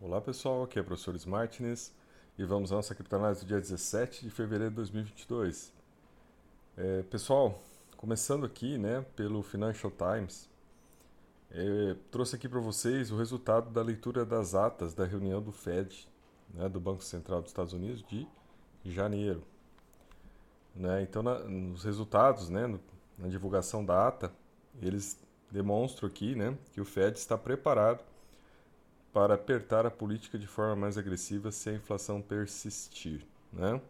Olá pessoal, aqui é o professor Smartness e vamos à nossa criptoanálise do dia 17 de fevereiro de 2022. É, pessoal, começando aqui né, pelo Financial Times, é, trouxe aqui para vocês o resultado da leitura das atas da reunião do Fed, né, do Banco Central dos Estados Unidos, de janeiro. Né, então, na, nos resultados, né, no, na divulgação da ata, eles demonstram aqui né, que o Fed está preparado para apertar a política de forma mais agressiva se a inflação persistir. Né?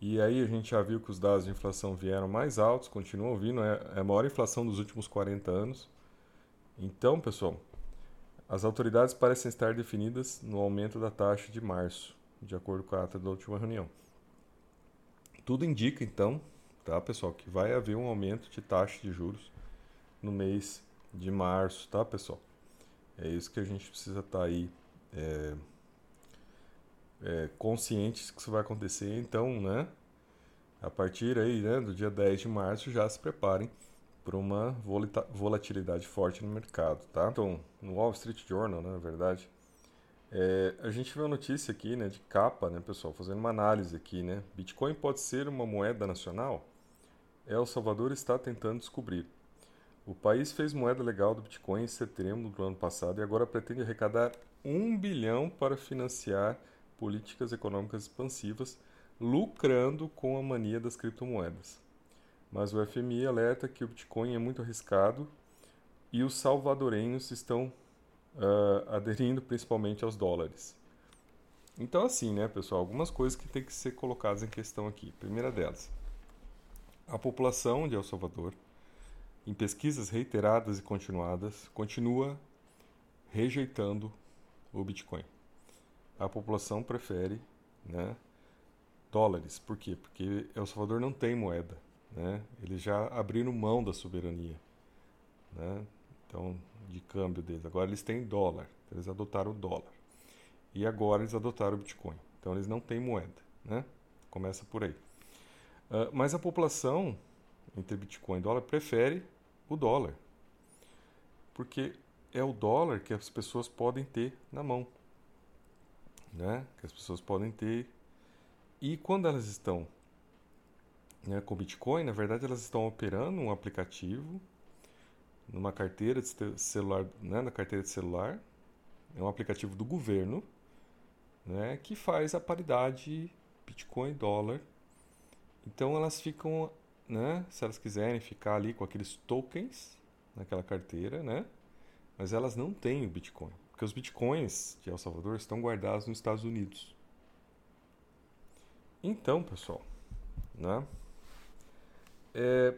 E aí a gente já viu que os dados de inflação vieram mais altos, continuam vindo, é, é a maior inflação dos últimos 40 anos. Então, pessoal, as autoridades parecem estar definidas no aumento da taxa de março, de acordo com a ata da última reunião. Tudo indica, então, tá, pessoal, que vai haver um aumento de taxa de juros no mês de março, tá, pessoal? É isso que a gente precisa estar tá aí é, é, conscientes que isso vai acontecer. Então, né, a partir aí, né, do dia 10 de março, já se preparem para uma volatilidade forte no mercado, tá? Então, no Wall Street Journal, né, na verdade, é, a gente vê uma notícia aqui, né, de capa, né, pessoal, fazendo uma análise aqui, né? Bitcoin pode ser uma moeda nacional? El Salvador está tentando descobrir. O país fez moeda legal do Bitcoin em setembro do ano passado e agora pretende arrecadar um bilhão para financiar políticas econômicas expansivas, lucrando com a mania das criptomoedas. Mas o FMI alerta que o Bitcoin é muito arriscado e os salvadorenhos estão uh, aderindo principalmente aos dólares. Então, assim, né, pessoal, algumas coisas que têm que ser colocadas em questão aqui. Primeira delas, a população de El Salvador em pesquisas reiteradas e continuadas, continua rejeitando o Bitcoin. A população prefere né, dólares. Por quê? Porque El Salvador não tem moeda. Né? Eles já abriram mão da soberania né? então, de câmbio deles. Agora eles têm dólar. Eles adotaram o dólar. E agora eles adotaram o Bitcoin. Então eles não têm moeda. Né? Começa por aí. Uh, mas a população entre Bitcoin e dólar prefere o dólar. Porque é o dólar que as pessoas podem ter na mão. Né? Que as pessoas podem ter. E quando elas estão né, com Bitcoin, na verdade elas estão operando um aplicativo numa carteira de celular, né, na carteira de celular. É um aplicativo do governo né, que faz a paridade Bitcoin dólar. Então elas ficam né? Se elas quiserem ficar ali com aqueles tokens naquela carteira, né? Mas elas não têm o Bitcoin, porque os Bitcoins de El Salvador estão guardados nos Estados Unidos. Então, pessoal, né? É,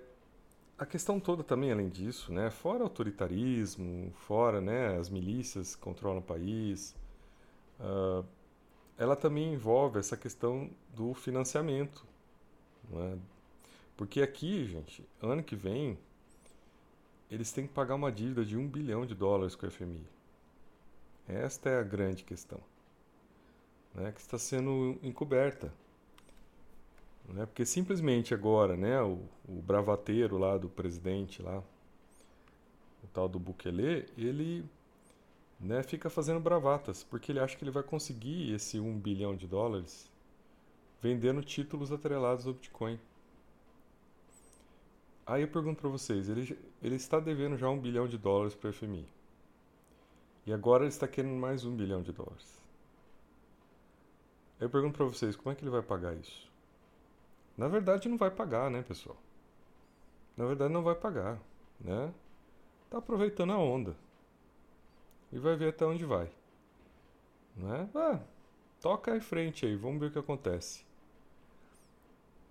a questão toda também, além disso, né? Fora autoritarismo, fora, né? As milícias que controlam o país, uh, ela também envolve essa questão do financiamento, né? Porque aqui, gente, ano que vem, eles têm que pagar uma dívida de um bilhão de dólares com o FMI. Esta é a grande questão, né, que está sendo encoberta. Né, porque simplesmente agora, né, o, o bravateiro lá do presidente, lá, o tal do Bukele, ele né, fica fazendo bravatas, porque ele acha que ele vai conseguir esse um bilhão de dólares vendendo títulos atrelados ao Bitcoin. Aí eu pergunto para vocês, ele, ele está devendo já um bilhão de dólares para o FMI. E agora ele está querendo mais um bilhão de dólares. Eu pergunto para vocês, como é que ele vai pagar isso? Na verdade não vai pagar, né, pessoal? Na verdade não vai pagar, né? Tá aproveitando a onda. E vai ver até onde vai. Né? Ah, toca em frente aí, vamos ver o que acontece.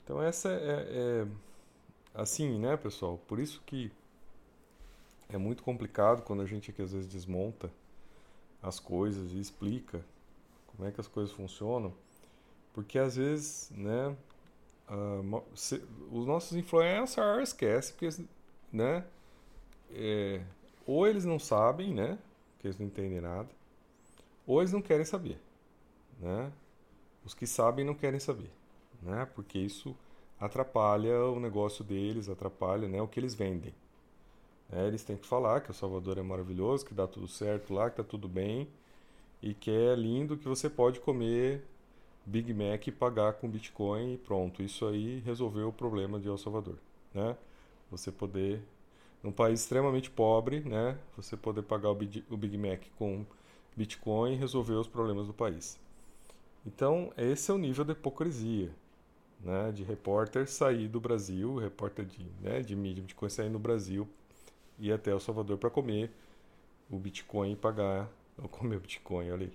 Então essa é, é assim, né, pessoal? Por isso que é muito complicado quando a gente aqui às vezes desmonta as coisas e explica como é que as coisas funcionam, porque às vezes, né, uh, se, os nossos influencers esquecem, porque, né, é, ou eles não sabem, né, que eles não entendem nada, ou eles não querem saber, né? Os que sabem não querem saber, né? Porque isso atrapalha o negócio deles, atrapalha né, o que eles vendem. É, eles têm que falar que o Salvador é maravilhoso, que dá tudo certo lá, que está tudo bem, e que é lindo que você pode comer Big Mac e pagar com Bitcoin e pronto. Isso aí resolveu o problema de El Salvador, né? Você poder num país extremamente pobre, né, você poder pagar o Big Mac com Bitcoin e resolver os problemas do país. Então, esse é o nível de hipocrisia, né, de repórter sair do Brasil, repórter de, né, de mídia Bitcoin sair no Brasil e até El Salvador para comer o Bitcoin e pagar, ou comer o Bitcoin, olha aí,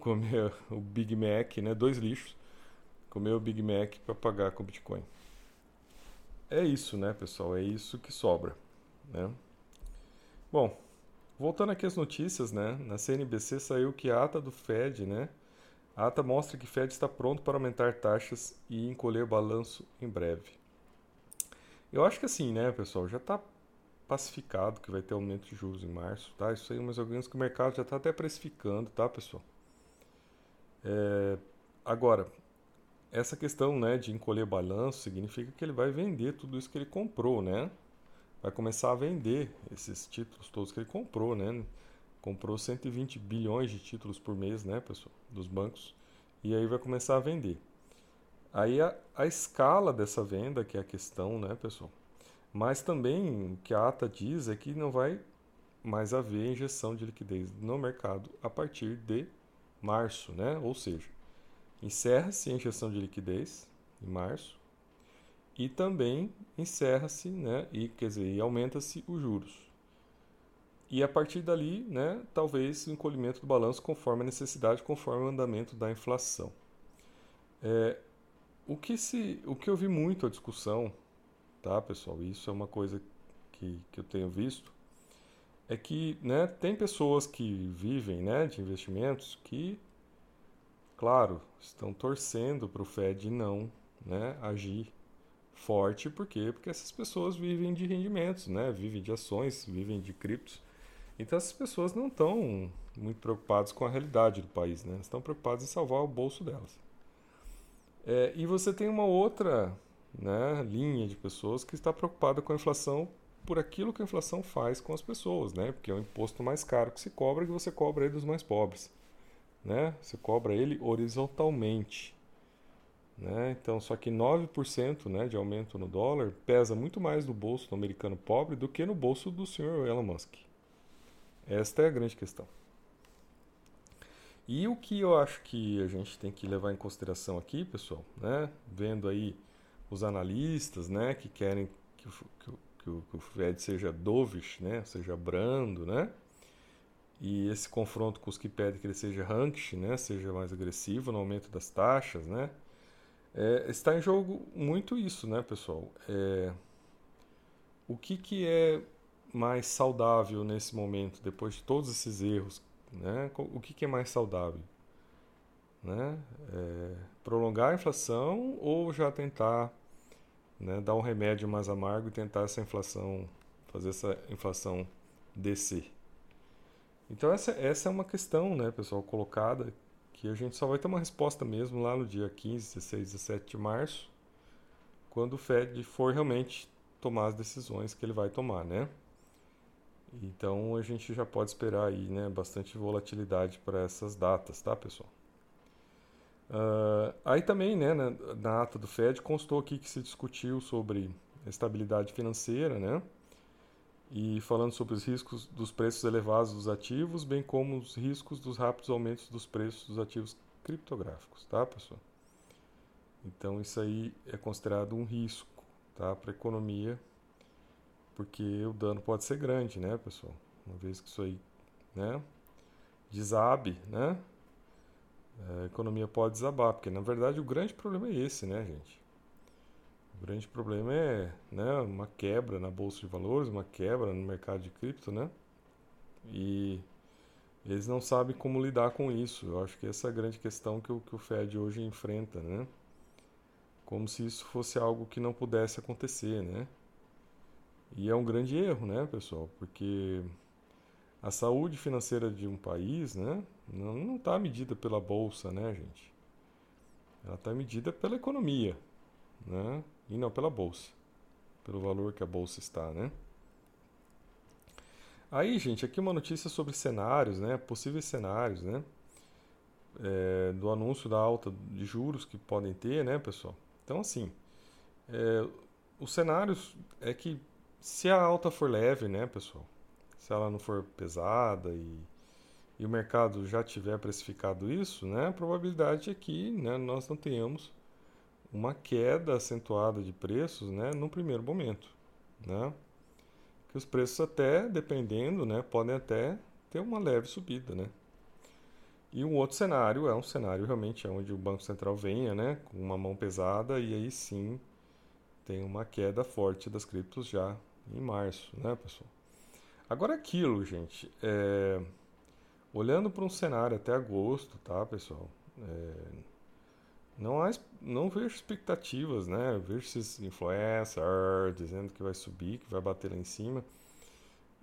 comer o Big Mac, né, dois lixos, comer o Big Mac para pagar com Bitcoin. É isso, né, pessoal? É isso que sobra. Né? Bom, voltando aqui às notícias, né? na CNBC saiu que a ata do Fed, né? A ata mostra que Fed está pronto para aumentar taxas e encolher balanço em breve. Eu acho que assim, né, pessoal, já está pacificado que vai ter aumento de juros em março, tá? Isso aí, mas alguns que o mercado já está até precificando, tá, pessoal? É, agora, essa questão, né, de encolher balanço significa que ele vai vender tudo isso que ele comprou, né? vai começar a vender esses títulos todos que ele comprou, né? Comprou 120 bilhões de títulos por mês, né, pessoal, dos bancos, e aí vai começar a vender. Aí a, a escala dessa venda que é a questão, né, pessoal? Mas também o que a ata diz é que não vai mais haver injeção de liquidez no mercado a partir de março, né? Ou seja, encerra-se a injeção de liquidez em março e também encerra-se, né, e quer dizer, aumenta-se os juros. E a partir dali, né, talvez o encolhimento do balanço conforme a necessidade, conforme o andamento da inflação. É, o que se, o que eu vi muito a discussão, tá, pessoal? Isso é uma coisa que, que eu tenho visto, é que, né, tem pessoas que vivem, né, de investimentos que, claro, estão torcendo para o Fed não, né, agir forte, por quê? Porque essas pessoas vivem de rendimentos, né? Vivem de ações, vivem de criptos. Então essas pessoas não estão muito preocupadas com a realidade do país, né? Estão preocupadas em salvar o bolso delas. É, e você tem uma outra né, linha de pessoas que está preocupada com a inflação por aquilo que a inflação faz com as pessoas, né? Porque é o imposto mais caro que se cobra que você cobra ele dos mais pobres, né? Você cobra ele horizontalmente. Né? Então, só que 9% né, de aumento no dólar pesa muito mais no bolso do americano pobre do que no bolso do senhor Elon Musk. Esta é a grande questão. E o que eu acho que a gente tem que levar em consideração aqui, pessoal, né, vendo aí os analistas né, que querem que, que, que, o, que o Fed seja dovish, né, seja brando, né, e esse confronto com os que pedem que ele seja hawkish, né, seja mais agressivo no aumento das taxas, né, é, está em jogo muito isso, né, pessoal? É, o que, que é mais saudável nesse momento, depois de todos esses erros? Né? O que, que é mais saudável? Né? É, prolongar a inflação ou já tentar né, dar um remédio mais amargo e tentar essa inflação, fazer essa inflação descer? Então essa, essa é uma questão, né, pessoal, colocada que a gente só vai ter uma resposta mesmo lá no dia 15, 16, 17 de março, quando o Fed for realmente tomar as decisões que ele vai tomar, né? Então a gente já pode esperar aí, né, bastante volatilidade para essas datas, tá, pessoal? Uh, aí também, né, na, na ata do Fed constou aqui que se discutiu sobre estabilidade financeira, né? e falando sobre os riscos dos preços elevados dos ativos, bem como os riscos dos rápidos aumentos dos preços dos ativos criptográficos, tá, pessoal? Então isso aí é considerado um risco, tá, para a economia, porque o dano pode ser grande, né, pessoal? Uma vez que isso aí, né, desabe, né, a economia pode desabar, porque na verdade o grande problema é esse, né, gente? O grande problema é né, uma quebra na bolsa de valores, uma quebra no mercado de cripto, né? E eles não sabem como lidar com isso. Eu acho que essa é a grande questão que o, que o Fed hoje enfrenta, né? Como se isso fosse algo que não pudesse acontecer, né? E é um grande erro, né, pessoal? Porque a saúde financeira de um país, né, não está medida pela bolsa, né, gente? Ela está medida pela economia, né? E não pela bolsa. Pelo valor que a bolsa está, né? Aí, gente, aqui uma notícia sobre cenários, né? Possíveis cenários, né? é, do anúncio da alta de juros que podem ter, né, pessoal? Então, assim, é, o cenário é que se a alta for leve, né, pessoal? Se ela não for pesada e, e o mercado já tiver precificado isso, né, a probabilidade é que né, nós não tenhamos uma queda acentuada de preços, né, no primeiro momento, né? Que os preços até, dependendo, né, podem até ter uma leve subida, né? E um outro cenário é um cenário realmente onde o Banco Central venha né, com uma mão pesada e aí sim tem uma queda forte das criptos já em março, né, pessoal? Agora aquilo, gente, é, olhando para um cenário até agosto, tá, pessoal? É, não, há, não vejo expectativas, né? Vejo esses influencers dizendo que vai subir, que vai bater lá em cima.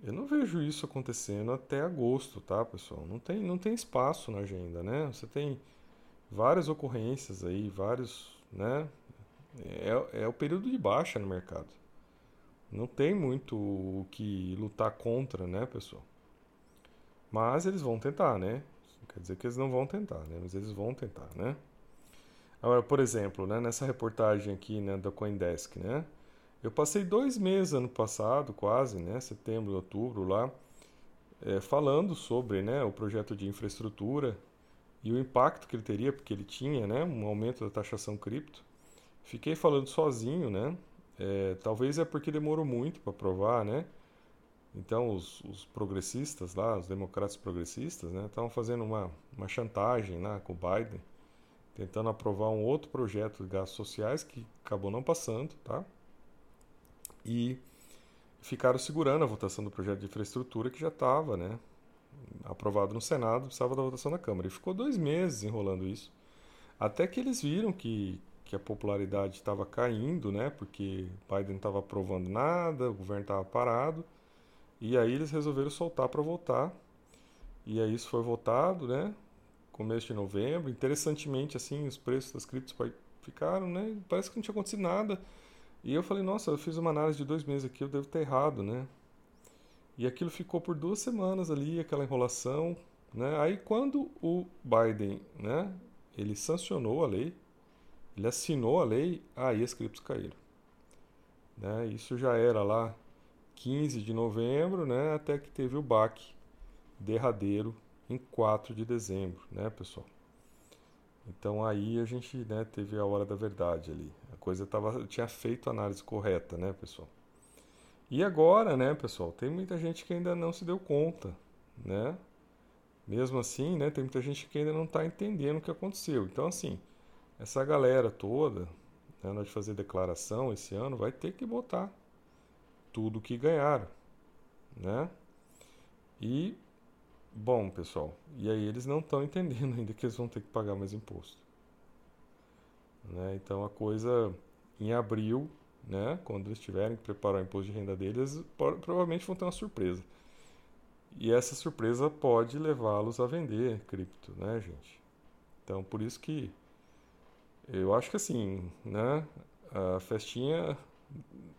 Eu não vejo isso acontecendo até agosto, tá, pessoal? Não tem, não tem espaço na agenda, né? Você tem várias ocorrências aí, vários, né? É, é o período de baixa no mercado. Não tem muito o que lutar contra, né, pessoal? Mas eles vão tentar, né? Quer dizer que eles não vão tentar, né? Mas eles vão tentar, né? Agora, por exemplo, né, nessa reportagem aqui né, da Coindesk, né? Eu passei dois meses ano passado, quase, né, setembro, outubro, lá, é, falando sobre né, o projeto de infraestrutura e o impacto que ele teria, porque ele tinha né, um aumento da taxação cripto. Fiquei falando sozinho, né? É, talvez é porque demorou muito para aprovar, né? Então os, os, progressistas lá, os democratas progressistas, né, estavam fazendo uma, uma chantagem lá com o Biden, tentando aprovar um outro projeto de gastos sociais que acabou não passando, tá? e ficaram segurando a votação do projeto de infraestrutura que já estava né, aprovado no Senado, precisava da votação na Câmara. E ficou dois meses enrolando isso, até que eles viram que, que a popularidade estava caindo, né, porque Biden não estava aprovando nada, o governo estava parado, e aí eles resolveram soltar para votar. E aí isso foi votado, né, começo de novembro. Interessantemente, assim, os preços das criptos ficaram, né, parece que não tinha acontecido nada e eu falei, nossa, eu fiz uma análise de dois meses aqui, eu devo ter errado, né? E aquilo ficou por duas semanas ali, aquela enrolação, né? Aí quando o Biden, né, ele sancionou a lei, ele assinou a lei, aí as criptos caíram. Né? Isso já era lá 15 de novembro, né, até que teve o baque derradeiro em 4 de dezembro, né, pessoal? Então aí a gente né, teve a hora da verdade ali. A coisa tava, tinha feito a análise correta, né, pessoal? E agora, né, pessoal, tem muita gente que ainda não se deu conta, né? Mesmo assim, né, tem muita gente que ainda não está entendendo o que aconteceu. Então, assim, essa galera toda, né, na hora de fazer declaração esse ano, vai ter que botar tudo que ganharam, né? E Bom, pessoal, e aí eles não estão entendendo ainda que eles vão ter que pagar mais imposto. Né? Então a coisa em abril, né, quando eles tiverem que preparar o imposto de renda deles, provavelmente vão ter uma surpresa. E essa surpresa pode levá-los a vender cripto, né, gente? Então por isso que eu acho que assim, né, a festinha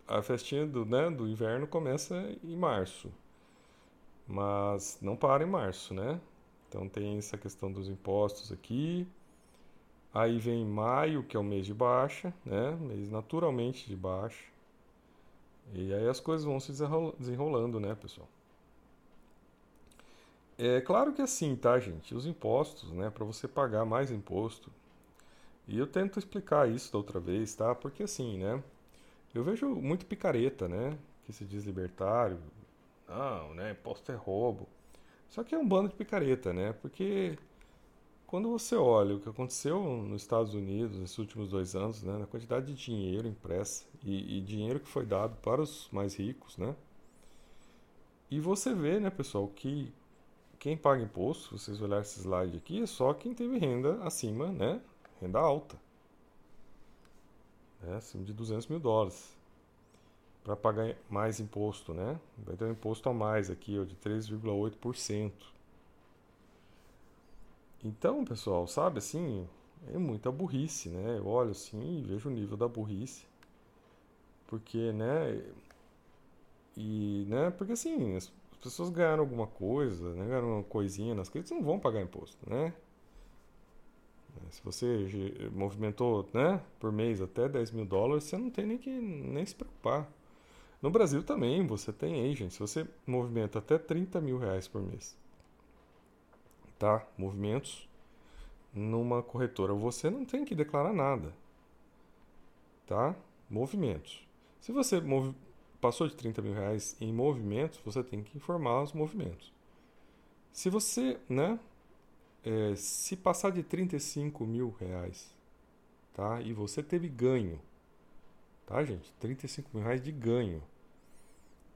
a festinha do, né, do inverno começa em março mas não para em março, né? Então tem essa questão dos impostos aqui. Aí vem maio, que é o mês de baixa, né? Mês naturalmente de baixa. E aí as coisas vão se desenrolando, né, pessoal? É claro que é assim, tá, gente? Os impostos, né, para você pagar mais imposto. E eu tento explicar isso da outra vez, tá? Porque assim, né? Eu vejo muito picareta, né? Que se diz libertário, não, né? Imposto é roubo. Só que é um bando de picareta, né? Porque quando você olha o que aconteceu nos Estados Unidos nesses últimos dois anos, né, na quantidade de dinheiro impressa e, e, dinheiro que foi dado para os mais ricos, né, e você vê, né, pessoal, que quem paga imposto, vocês olharem esse slide aqui, é só quem teve renda acima, né, renda alta, né, acima de 200 mil dólares para pagar mais imposto, né? Vai ter um imposto a mais aqui, ó, de 3,8%. Então, pessoal, sabe assim, é muita burrice, né? Eu olho assim e vejo o nível da burrice. Porque, né? E, né? Porque assim, as pessoas ganharam alguma coisa, né? Ganharam uma coisinha nas criptos, não vão pagar imposto, né? Se você movimentou né, por mês até 10 mil dólares, você não tem nem que nem se preocupar. No Brasil também você tem agent. Se você movimenta até 30 mil reais por mês, tá? Movimentos numa corretora, você não tem que declarar nada, tá? Movimentos. Se você mov... passou de 30 mil reais em movimentos, você tem que informar os movimentos. Se você, né, é, se passar de 35 mil reais, tá? E você teve ganho, tá, gente? 35 mil reais de ganho,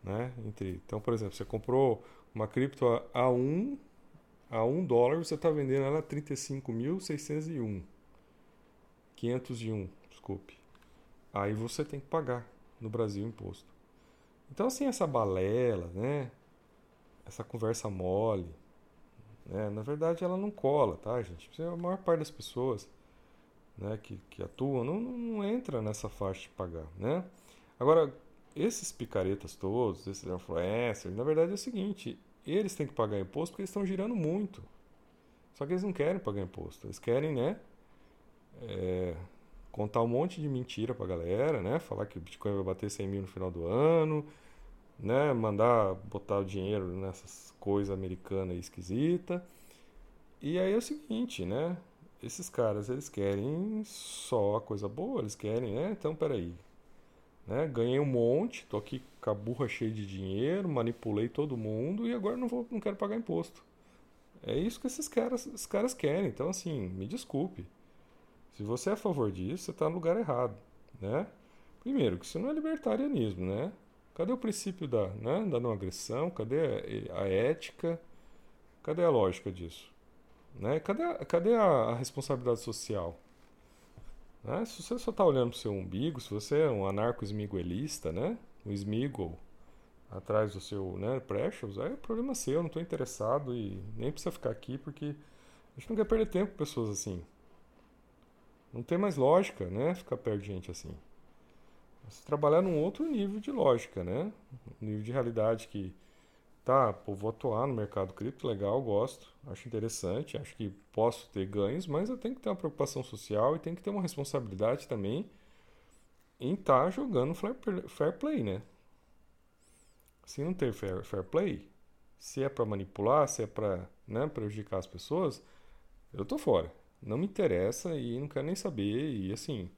né? Entre, então, por exemplo, você comprou uma cripto a 1 um, a 1 um dólar, você está vendendo ela a 35.601. 501, desculpe. Aí você tem que pagar no Brasil imposto. Então, assim, essa balela, né? Essa conversa mole, né? Na verdade, ela não cola, tá, gente? A maior parte das pessoas né, que, que atuam não, não entra nessa faixa de pagar, né? Agora, esses picaretas todos, esses influencers, na verdade é o seguinte, eles têm que pagar imposto porque eles estão girando muito. Só que eles não querem pagar imposto. Eles querem, né? É, contar um monte de mentira pra galera, né? Falar que o Bitcoin vai bater 100 mil no final do ano, né? Mandar botar o dinheiro nessas coisas americanas esquisita. E aí é o seguinte, né? Esses caras, eles querem só a coisa boa, eles querem, né? Então, peraí. Né? Ganhei um monte, tô aqui com a burra cheia de dinheiro, manipulei todo mundo e agora não, vou, não quero pagar imposto. É isso que esses caras, esses caras querem. Então, assim, me desculpe. Se você é a favor disso, você está no lugar errado, né? Primeiro, que isso não é libertarianismo, né? Cadê o princípio da, né, da não agressão? Cadê a, a ética? Cadê a lógica disso? Né? Cadê, a, cadê a, a responsabilidade social? Né? Se você só está olhando para o seu umbigo, se você é um anarco-esmiguelista, né? um esmigo atrás do seu né, Precious, aí é problema seu, eu não estou interessado e nem precisa ficar aqui porque a gente não quer perder tempo com pessoas assim. Não tem mais lógica, né? Ficar perto de gente assim. Você trabalhar num outro nível de lógica, né? Um nível de realidade que, tá, pô, vou atuar no mercado cripto, legal, gosto, acho interessante, acho que posso ter ganhos, mas eu tenho que ter uma preocupação social e tenho que ter uma responsabilidade também em estar tá jogando fair play, né? Se não ter fair, fair play, se é para manipular, se é para né, prejudicar as pessoas, eu tô fora. Não me interessa e não quero nem saber. E assim,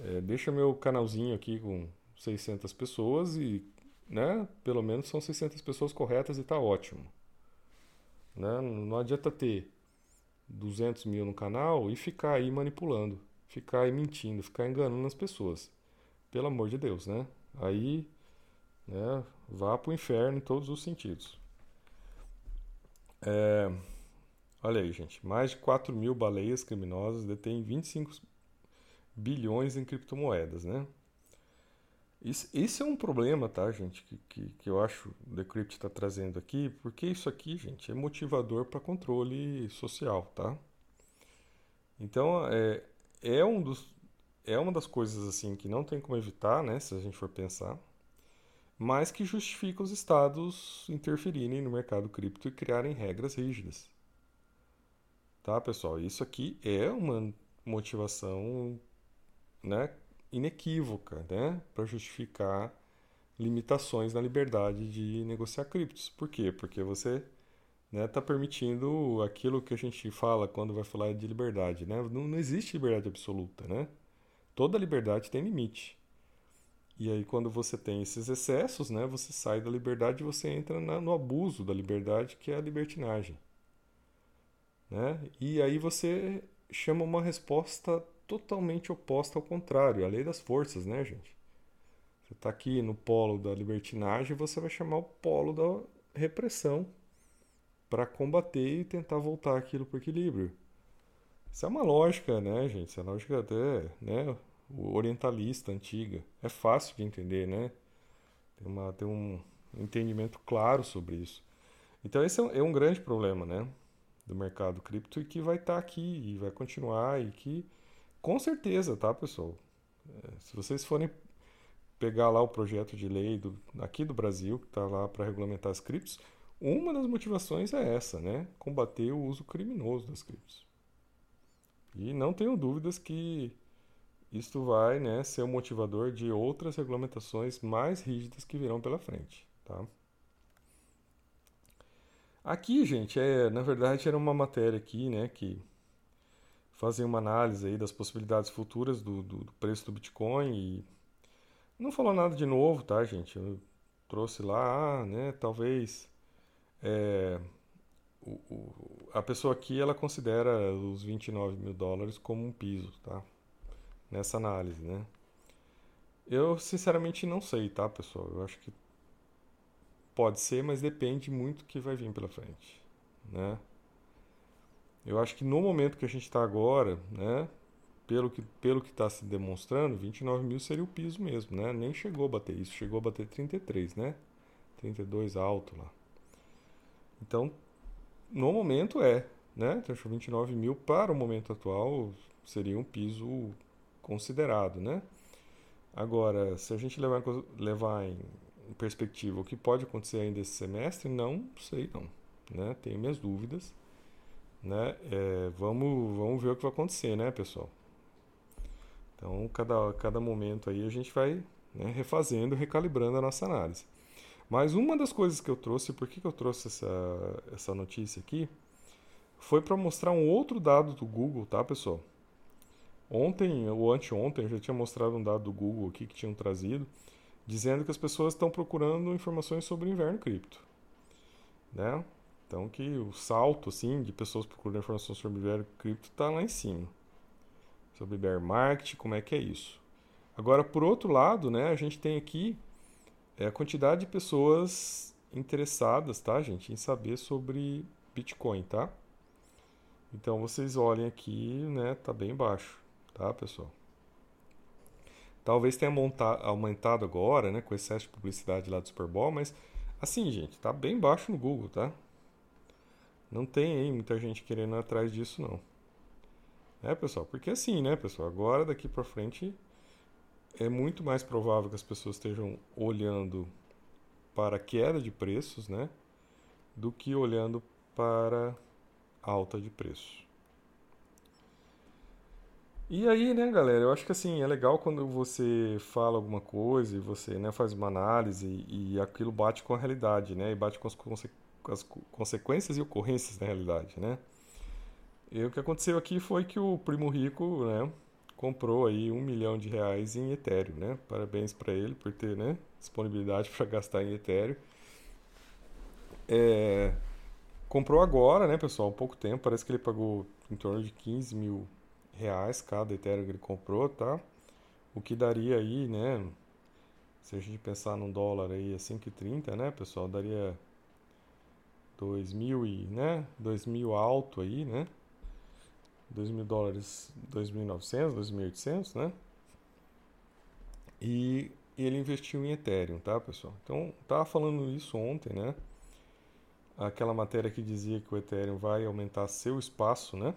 é, deixa meu canalzinho aqui com 600 pessoas e, né, pelo menos são 600 pessoas corretas e tá ótimo. Né? Não adianta ter 200 mil no canal e ficar aí manipulando, ficar aí mentindo, ficar enganando as pessoas. Pelo amor de Deus, né? Aí, né, vá pro inferno em todos os sentidos. É, olha aí, gente. Mais de 4 mil baleias criminosas detêm 25 bilhões em criptomoedas, né? Isso, esse é um problema, tá, gente, que, que, que eu acho o Decrypt está trazendo aqui, porque isso aqui, gente, é motivador para controle social, tá? Então, é, é, um dos, é uma das coisas, assim, que não tem como evitar, né, se a gente for pensar, mas que justifica os estados interferirem no mercado cripto e criarem regras rígidas. Tá, pessoal? Isso aqui é uma motivação né, inequívoca né, para justificar limitações na liberdade de negociar criptos. Por quê? Porque você está né, tá permitindo aquilo que a gente fala quando vai falar de liberdade. Né? Não, não existe liberdade absoluta. Né? Toda liberdade tem limite. E aí, quando você tem esses excessos, né, você sai da liberdade e você entra na, no abuso da liberdade, que é a libertinagem. Né? E aí você chama uma resposta totalmente oposta ao contrário, a lei das forças, né, gente? Você está aqui no polo da libertinagem, você vai chamar o polo da repressão para combater e tentar voltar aquilo para o equilíbrio. Isso é uma lógica, né, gente? Isso é lógica até, né, orientalista antiga. É fácil de entender, né? Tem, uma, tem um entendimento claro sobre isso. Então esse é um, é um grande problema, né, do mercado cripto e que vai estar tá aqui e vai continuar e que com certeza, tá, pessoal? É, se vocês forem pegar lá o projeto de lei do, aqui do Brasil, que está lá para regulamentar as criptos, uma das motivações é essa, né? Combater o uso criminoso das criptos. E não tenho dúvidas que isto vai né, ser o um motivador de outras regulamentações mais rígidas que virão pela frente. Tá? Aqui, gente, é, na verdade era uma matéria aqui, né, que fazia uma análise aí das possibilidades futuras do, do, do, preço do Bitcoin e não falou nada de novo, tá, gente? Eu trouxe lá, ah, né, talvez é, o, o, a pessoa aqui ela considera os 29 mil dólares como um piso, tá? Nessa análise, né? Eu sinceramente não sei, tá, pessoal? Eu acho que Pode ser, mas depende muito do que vai vir pela frente, né? Eu acho que no momento que a gente está agora, né, pelo que pelo que está se demonstrando, 29 mil seria o piso mesmo, né? Nem chegou a bater isso, chegou a bater 33, né? 32 alto lá. Então, no momento é, né? Então, 29 mil para o momento atual seria um piso considerado, né? Agora, se a gente levar, levar em perspectiva o que pode acontecer ainda esse semestre, não sei não. Né? Tenho minhas dúvidas. Né? É, vamos, vamos ver o que vai acontecer, né, pessoal? Então, cada, cada momento aí a gente vai né, refazendo, recalibrando a nossa análise. Mas uma das coisas que eu trouxe, por que, que eu trouxe essa, essa notícia aqui, foi para mostrar um outro dado do Google, tá, pessoal? Ontem ou anteontem eu já tinha mostrado um dado do Google aqui que tinham trazido, dizendo que as pessoas estão procurando informações sobre o inverno cripto, né? Então que o salto assim de pessoas procurando informações sobre inverno cripto está lá em cima. Sobre bear market, como é que é isso? Agora, por outro lado, né, a gente tem aqui é, a quantidade de pessoas interessadas, tá, gente, em saber sobre Bitcoin, tá? Então vocês olhem aqui, né, tá bem baixo, tá, pessoal? Talvez tenha aumentado agora, né, com excesso de publicidade lá do Super Bowl, mas assim, gente, tá bem baixo no Google, tá? Não tem aí muita gente querendo atrás disso, não. É, pessoal, porque assim, né, pessoal, agora daqui para frente é muito mais provável que as pessoas estejam olhando para queda de preços, né, do que olhando para alta de preço. E aí, né, galera, eu acho que assim, é legal quando você fala alguma coisa e você né, faz uma análise e, aquilo bate com a realidade, né? E bate com as, conse as consequências e ocorrências da realidade, né? E o que aconteceu aqui foi que o primo rico, né, comprou aí um milhão de reais em Ethereum, né? Parabéns para ele por ter, né, disponibilidade para gastar em Ethereum. É, comprou agora, né, pessoal, há pouco tempo, parece que ele pagou em torno de 15 mil reais cada Ethereum que ele comprou, tá? O que daria aí, né? Se a gente pensar num dólar aí a 5,30, né, pessoal? Daria 2 mil e, né? 2 mil alto aí, né? 2 mil dólares, 2.900, 2.800, né? E ele investiu em Ethereum, tá, pessoal? Então, tava falando isso ontem, né? Aquela matéria que dizia que o Ethereum vai aumentar seu espaço, né?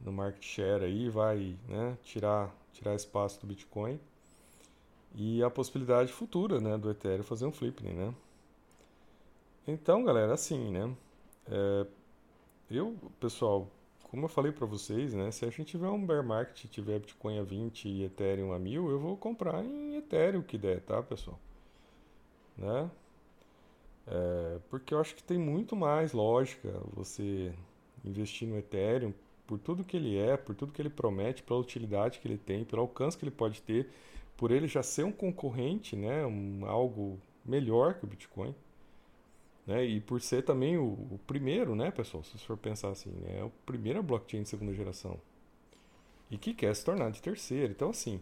no market share aí, vai né, tirar, tirar espaço do Bitcoin. E a possibilidade futura né, do Ethereum fazer um flipping, né? Então, galera, assim, né? É, eu, pessoal, como eu falei para vocês, né? Se a gente tiver um bear market, tiver Bitcoin a 20 e Ethereum a 1000, eu vou comprar em Ethereum que der, tá, pessoal? Né? É, porque eu acho que tem muito mais lógica você investir no Ethereum por tudo que ele é, por tudo que ele promete, pela utilidade que ele tem, pelo alcance que ele pode ter, por ele já ser um concorrente, né, um, algo melhor que o Bitcoin, né, e por ser também o, o primeiro, né, pessoal, se você for pensar assim, né, é o primeiro blockchain de segunda geração e que quer se tornar de terceira. Então, assim,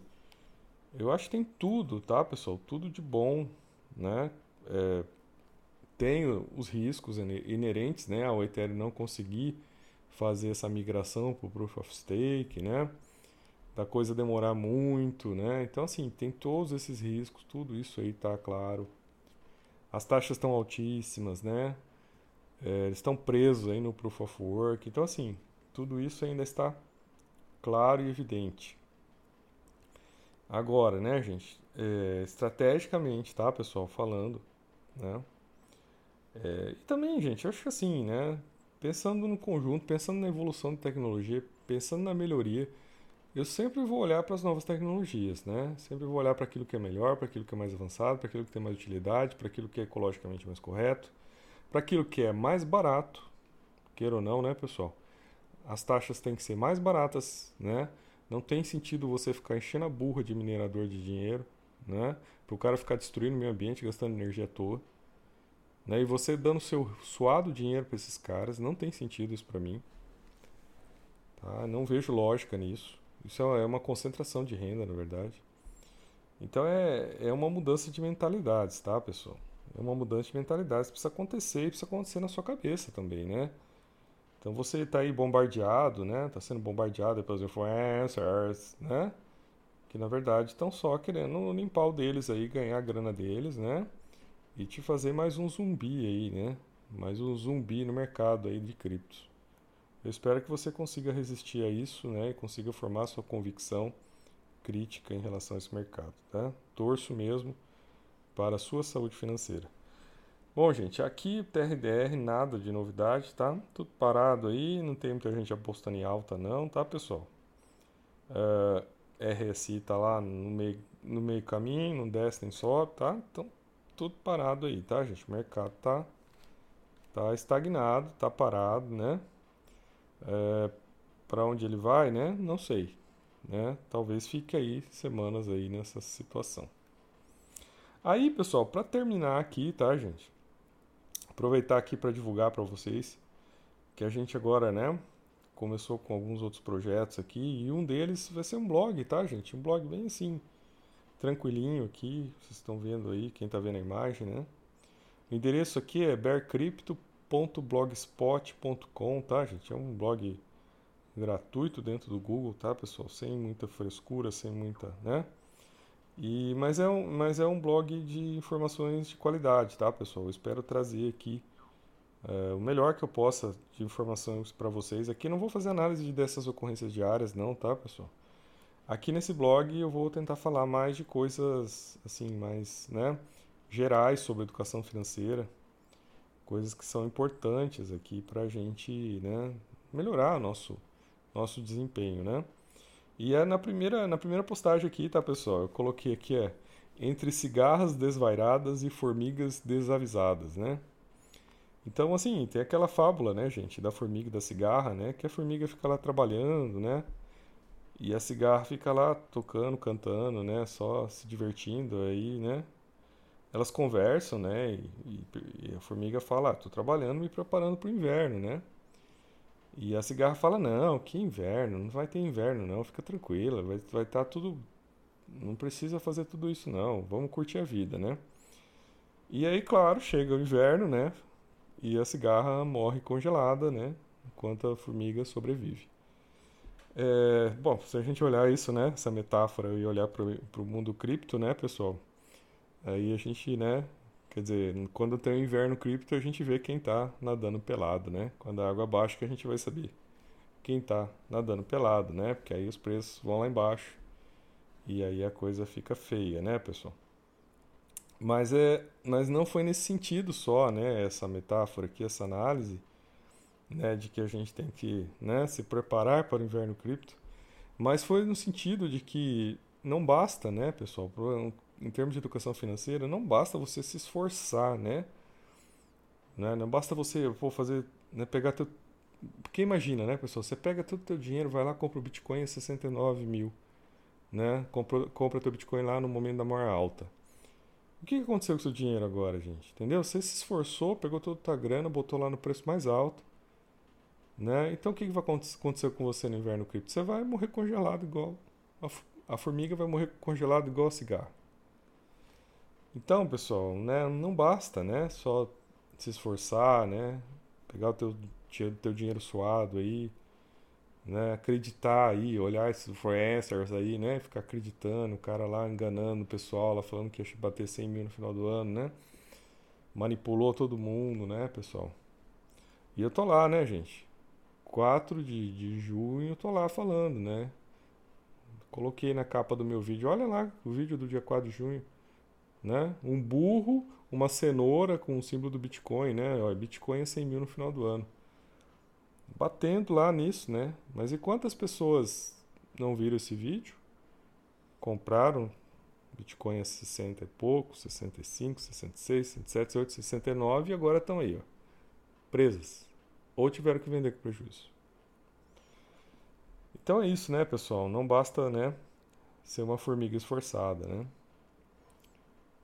eu acho que tem tudo, tá, pessoal, tudo de bom, né, é, tem os riscos inerentes, né, ao Ethereum não conseguir fazer essa migração para o Proof of Stake, né? Da coisa demorar muito, né? Então, assim, tem todos esses riscos, tudo isso aí tá claro. As taxas estão altíssimas, né? É, eles estão presos aí no Proof of Work. Então, assim, tudo isso ainda está claro e evidente. Agora, né, gente? É, estrategicamente, tá, pessoal? Falando, né? É, e também, gente, eu acho que assim, né? pensando no conjunto, pensando na evolução da tecnologia, pensando na melhoria, eu sempre vou olhar para as novas tecnologias, né? Sempre vou olhar para aquilo que é melhor, para aquilo que é mais avançado, para aquilo que tem mais utilidade, para aquilo que é ecologicamente mais correto, para aquilo que é mais barato, queira ou não, né, pessoal? As taxas têm que ser mais baratas, né? Não tem sentido você ficar enchendo a burra de minerador de dinheiro, né? Para o cara ficar destruindo o meio ambiente, gastando energia à toa. Né? E você dando seu suado dinheiro para esses caras, não tem sentido isso para mim. Tá? Não vejo lógica nisso. Isso é uma concentração de renda, na verdade. Então é, é uma mudança de mentalidades, tá, pessoal? É uma mudança de mentalidades. Precisa acontecer e precisa acontecer na sua cabeça também, né? Então você está aí bombardeado, né? Está sendo bombardeado pelos influencers, né? Que na verdade estão só querendo limpar o deles aí, ganhar a grana deles, né? e te fazer mais um zumbi aí, né? Mais um zumbi no mercado aí de criptos. Eu espero que você consiga resistir a isso, né? E consiga formar sua convicção crítica em relação a esse mercado, tá? Torço mesmo para a sua saúde financeira. Bom, gente, aqui TRDR nada de novidade, tá? Tudo parado aí, não tem muita gente apostando em alta não, tá, pessoal? Uh, eh, RSI tá lá no meio, no meio caminho, não desce nem sobe, tá? Então tudo parado aí, tá, gente? O mercado tá, tá estagnado, tá parado, né? É, para onde ele vai, né? Não sei, né? Talvez fique aí semanas aí nessa situação. Aí, pessoal, para terminar aqui, tá, gente? Aproveitar aqui para divulgar para vocês que a gente agora, né, começou com alguns outros projetos aqui e um deles vai ser um blog, tá, gente? Um blog bem assim, tranquilinho aqui, vocês estão vendo aí, quem está vendo a imagem, né? O endereço aqui é bearcrypto.blogspot.com, tá, gente? É um blog gratuito dentro do Google, tá, pessoal? Sem muita frescura, sem muita, né? E, mas, é um, mas é um blog de informações de qualidade, tá, pessoal? Eu espero trazer aqui é, o melhor que eu possa de informações para vocês. Aqui não vou fazer análise dessas ocorrências diárias, não, tá, pessoal? Aqui nesse blog eu vou tentar falar mais de coisas assim, mais, né, gerais sobre educação financeira, coisas que são importantes aqui para a gente, né, melhorar o nosso nosso desempenho, né? E é na primeira na primeira postagem aqui, tá, pessoal? Eu coloquei aqui é entre cigarras desvairadas e formigas desavisadas, né? Então, assim, tem aquela fábula, né, gente, da formiga e da cigarra, né? Que a formiga fica lá trabalhando, né? E a cigarra fica lá tocando, cantando, né? Só se divertindo aí, né? Elas conversam, né? E, e a formiga fala, ah, tô trabalhando, me preparando para o inverno, né? E a cigarra fala, não, que inverno? Não vai ter inverno não, fica tranquila, vai estar vai tá tudo... Não precisa fazer tudo isso não, vamos curtir a vida, né? E aí, claro, chega o inverno, né? E a cigarra morre congelada, né? Enquanto a formiga sobrevive. É, bom, se a gente olhar isso, né, essa metáfora e olhar para o mundo cripto, né, pessoal, aí a gente, né, quer dizer, quando tem o inverno cripto, a gente vê quem está nadando pelado, né? Quando a água baixa que a gente vai saber quem está nadando pelado, né? Porque aí os preços vão lá embaixo e aí a coisa fica feia, né, pessoal? Mas é, mas não foi nesse sentido só, né, essa metáfora aqui, essa análise né, de que a gente tem que né, se preparar para o inverno cripto, mas foi no sentido de que não basta, né, pessoal, em termos de educação financeira, não basta você se esforçar, né, né não basta você pô, fazer, né, pegar teu, porque imagina, né, pessoal, você pega todo o teu dinheiro, vai lá, compra o Bitcoin a 69 mil, né, compra, compra teu Bitcoin lá no momento da maior alta. O que aconteceu com o seu dinheiro agora, gente? Entendeu? Você se esforçou, pegou toda a tua grana, botou lá no preço mais alto, né? Então o que, que vai acontecer com você no inverno cripto? Você vai morrer congelado igual. A, a formiga vai morrer congelado igual a cigarro. Então, pessoal, né, não basta, né, só se esforçar, né, pegar o teu, teu dinheiro suado aí, né, acreditar aí, olhar esses influencers aí, né, ficar acreditando, o cara lá enganando o pessoal, lá falando que ia bater 100 mil no final do ano, né, manipulou todo mundo, né, pessoal. E eu tô lá, né, gente, 4 de, de junho, tô lá falando, né? Coloquei na capa do meu vídeo, olha lá o vídeo do dia 4 de junho, né? Um burro, uma cenoura com o símbolo do Bitcoin, né? Bitcoin é 100 mil no final do ano. batendo lá nisso, né? Mas e quantas pessoas não viram esse vídeo? Compraram Bitcoin a 60 e pouco, 65, 66, 67, 68, 69 e agora estão aí, ó, presas. Ou tiveram que vender com prejuízo. Então é isso, né, pessoal? Não basta, né, ser uma formiga esforçada, né?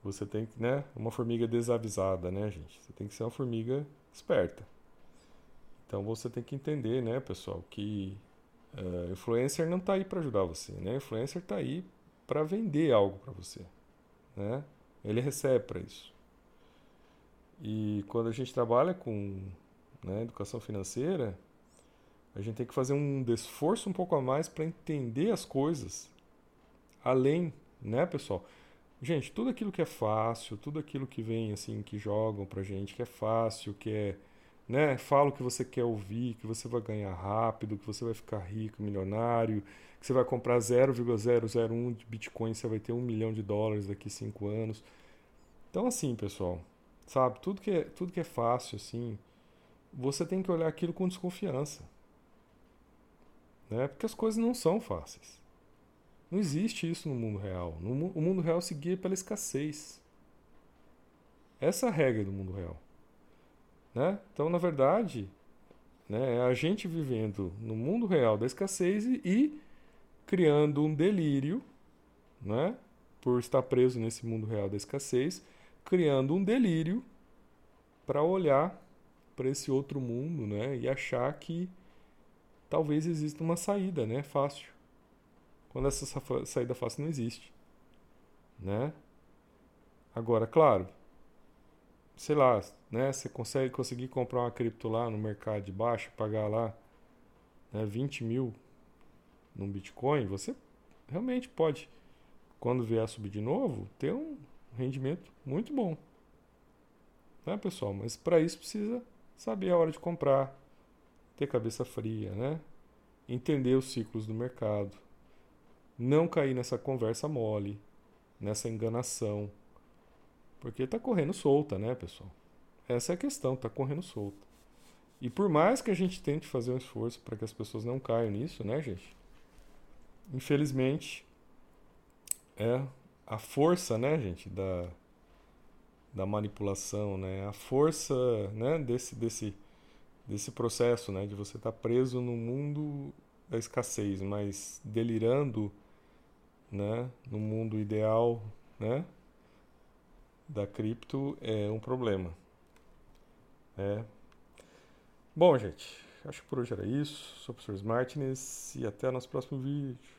Você tem que, né, uma formiga desavisada, né, gente? Você tem que ser uma formiga esperta. Então você tem que entender, né, pessoal, que uh, influencer não está aí para ajudar você, né? Influencer está aí para vender algo para você, né? Ele recebe para isso. E quando a gente trabalha com né, educação financeira, a gente tem que fazer um esforço um pouco a mais para entender as coisas além, né, pessoal? Gente, tudo aquilo que é fácil, tudo aquilo que vem assim, que jogam pra gente, que é fácil, que é né? Fala o que você quer ouvir, que você vai ganhar rápido, que você vai ficar rico, milionário, que você vai comprar 0,001 de Bitcoin, você vai ter um milhão de dólares daqui cinco anos. Então, assim, pessoal, sabe, tudo que é, tudo que é fácil, assim, você tem que olhar aquilo com desconfiança. Né? Porque as coisas não são fáceis. Não existe isso no mundo real. No, o mundo real se guia pela escassez. Essa é a regra do mundo real. Né? Então, na verdade, né, é a gente vivendo no mundo real da escassez e, e criando um delírio, né, por estar preso nesse mundo real da escassez, criando um delírio para olhar para esse outro mundo né, e achar que talvez exista uma saída né, fácil. Quando essa saída fácil não existe. Né? Agora, claro, sei lá, né, você consegue conseguir comprar uma cripto lá no mercado de baixo, pagar lá né, 20 mil num Bitcoin, você realmente pode, quando vier a subir de novo, ter um rendimento muito bom. Né, pessoal? Mas para isso precisa saber a hora de comprar, ter cabeça fria, né? Entender os ciclos do mercado, não cair nessa conversa mole, nessa enganação. Porque está correndo solta, né, pessoal? Essa é a questão, está correndo solta. E por mais que a gente tente fazer um esforço para que as pessoas não caiam nisso, né, gente? Infelizmente, é a força, né, gente, da, da manipulação, né? A força, né, desse desse desse processo, né, de você estar tá preso no mundo da escassez, mas delirando, né, no mundo ideal, né, da cripto é um problema. É. Bom, gente, acho que por hoje era isso. Sou o professor Martinez e até nosso próximo vídeo.